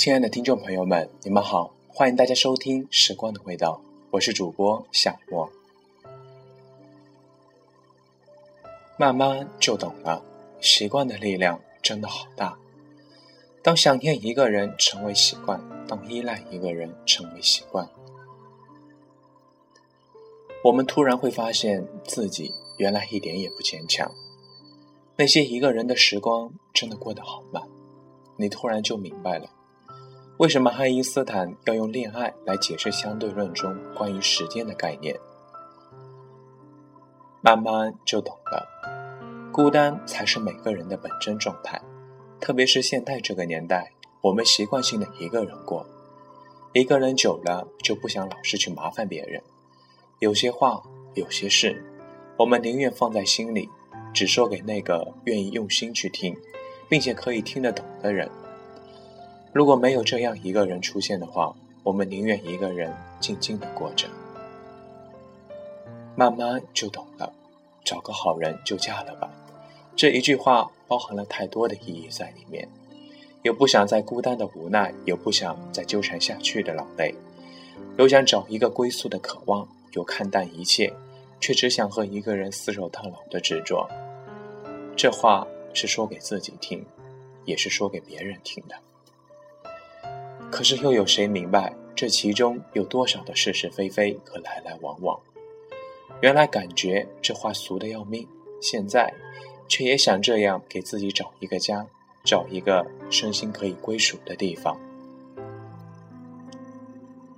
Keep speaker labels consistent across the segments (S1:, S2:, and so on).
S1: 亲爱的听众朋友们，你们好，欢迎大家收听《时光的味道》，我是主播夏沫。慢慢就懂了，习惯的力量真的好大。当想念一个人成为习惯，当依赖一个人成为习惯，我们突然会发现自己原来一点也不坚强。那些一个人的时光真的过得好慢，你突然就明白了。为什么爱因斯坦要用恋爱来解释相对论中关于时间的概念？慢慢就懂了，孤单才是每个人的本真状态。特别是现代这个年代，我们习惯性的一个人过，一个人久了就不想老是去麻烦别人。有些话，有些事，我们宁愿放在心里，只说给那个愿意用心去听，并且可以听得懂的人。如果没有这样一个人出现的话，我们宁愿一个人静静的过着，慢慢就懂了。找个好人就嫁了吧，这一句话包含了太多的意义在里面。有不想再孤单的无奈，有不想再纠缠下去的劳累，有想找一个归宿的渴望，有看淡一切，却只想和一个人厮守到老的执着。这话是说给自己听，也是说给别人听的。可是又有谁明白这其中有多少的是是非非和来来往往？原来感觉这话俗的要命，现在却也想这样给自己找一个家，找一个身心可以归属的地方。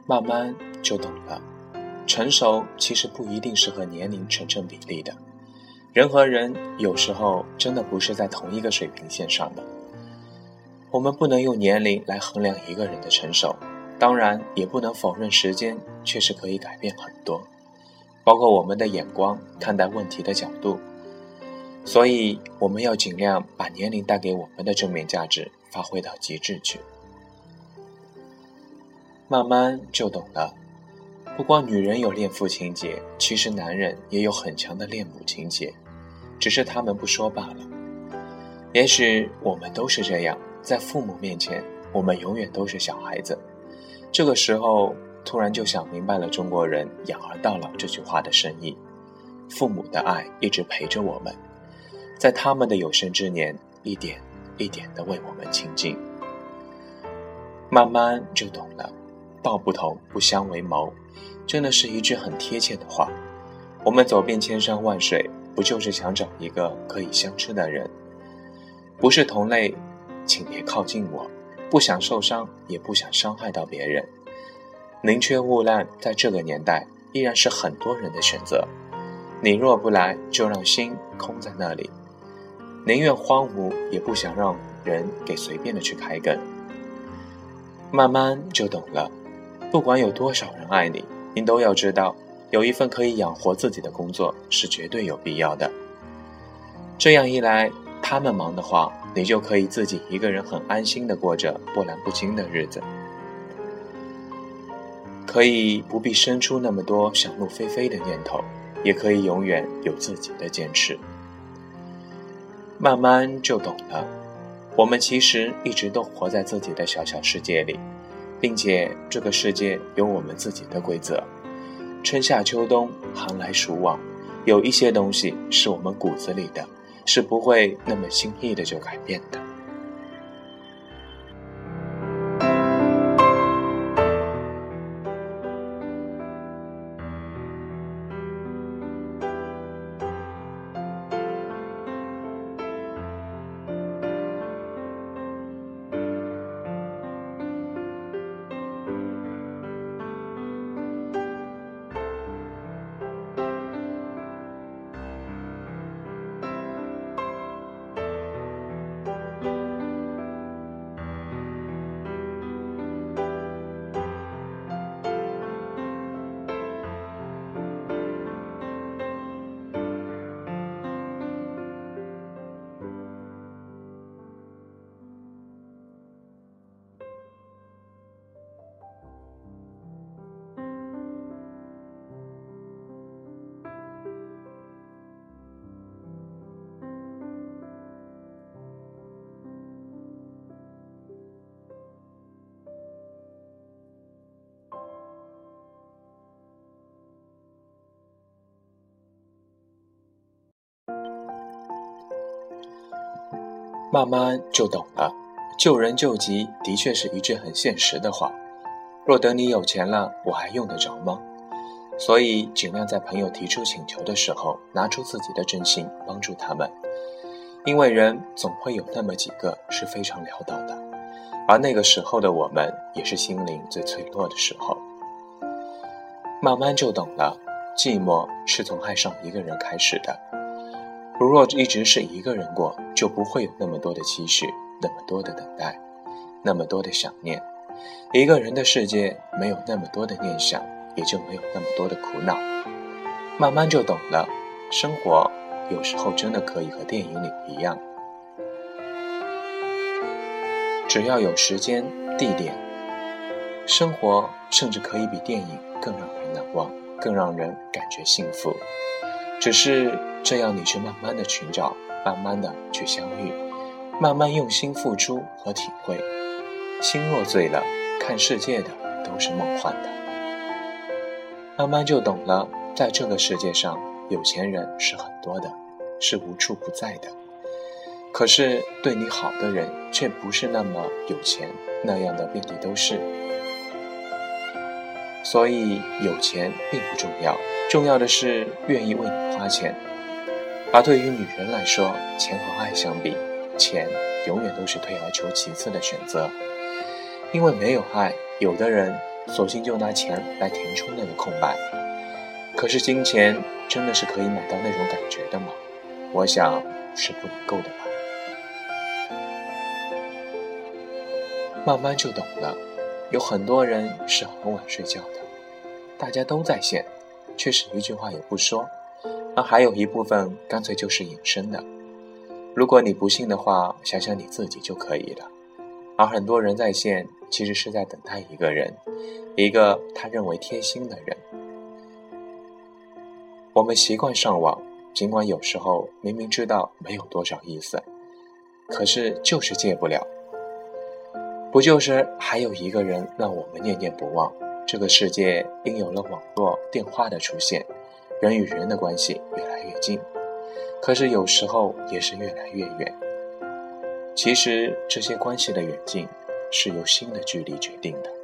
S1: 慢慢就懂了，成熟其实不一定是和年龄成正比例的，人和人有时候真的不是在同一个水平线上的。我们不能用年龄来衡量一个人的成熟，当然也不能否认时间确实可以改变很多，包括我们的眼光、看待问题的角度。所以，我们要尽量把年龄带给我们的正面价值发挥到极致去。慢慢就懂了，不光女人有恋父情节，其实男人也有很强的恋母情节，只是他们不说罢了。也许我们都是这样。在父母面前，我们永远都是小孩子。这个时候，突然就想明白了中国人“养儿到老”这句话的深意。父母的爱一直陪着我们，在他们的有生之年，一点一点的为我们亲近。慢慢就懂了，“道不同不相为谋”，真的是一句很贴切的话。我们走遍千山万水，不就是想找一个可以相知的人？不是同类。请别靠近我，不想受伤，也不想伤害到别人。宁缺毋滥，在这个年代依然是很多人的选择。你若不来，就让心空在那里。宁愿荒芜，也不想让人给随便的去开根。慢慢就懂了，不管有多少人爱你，你都要知道，有一份可以养活自己的工作是绝对有必要的。这样一来，他们忙的话。你就可以自己一个人很安心的过着波澜不惊的日子，可以不必生出那么多想入非非的念头，也可以永远有自己的坚持。慢慢就懂了，我们其实一直都活在自己的小小世界里，并且这个世界有我们自己的规则，春夏秋冬，寒来暑往，有一些东西是我们骨子里的。是不会那么轻易的就改变的。慢慢就懂了，救人救急的确是一句很现实的话。若等你有钱了，我还用得着吗？所以尽量在朋友提出请求的时候，拿出自己的真心帮助他们。因为人总会有那么几个是非常潦倒的，而那个时候的我们，也是心灵最脆弱的时候。慢慢就懂了，寂寞是从爱上一个人开始的。如若一直是一个人过，就不会有那么多的期许，那么多的等待，那么多的想念。一个人的世界没有那么多的念想，也就没有那么多的苦恼。慢慢就懂了，生活有时候真的可以和电影里一样，只要有时间、地点，生活甚至可以比电影更让人难忘，更让人感觉幸福。只是这样，你去慢慢的寻找，慢慢的去相遇，慢慢用心付出和体会。心若醉了，看世界的都是梦幻的。慢慢就懂了，在这个世界上，有钱人是很多的，是无处不在的。可是对你好的人，却不是那么有钱，那样的遍地都是。所以有钱并不重要。重要的是愿意为你花钱，而对于女人来说，钱和爱相比，钱永远都是退而求其次的选择。因为没有爱，有的人索性就拿钱来填充那个空白。可是金钱真的是可以买到那种感觉的吗？我想是不能够的吧。慢慢就懂了，有很多人是很晚睡觉的，大家都在线。却是一句话也不说，而还有一部分干脆就是隐身的。如果你不信的话，想想你自己就可以了。而很多人在线，其实是在等待一个人，一个他认为贴心的人。我们习惯上网，尽管有时候明明知道没有多少意思，可是就是戒不了。不就是还有一个人让我们念念不忘？这个世界因有了网络电话的出现，人与人的关系越来越近，可是有时候也是越来越远。其实这些关系的远近，是由心的距离决定的。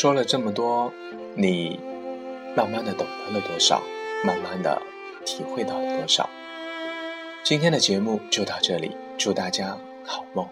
S1: 说了这么多，你慢慢的懂得了多少？慢慢的体会到了多少？今天的节目就到这里，祝大家好梦。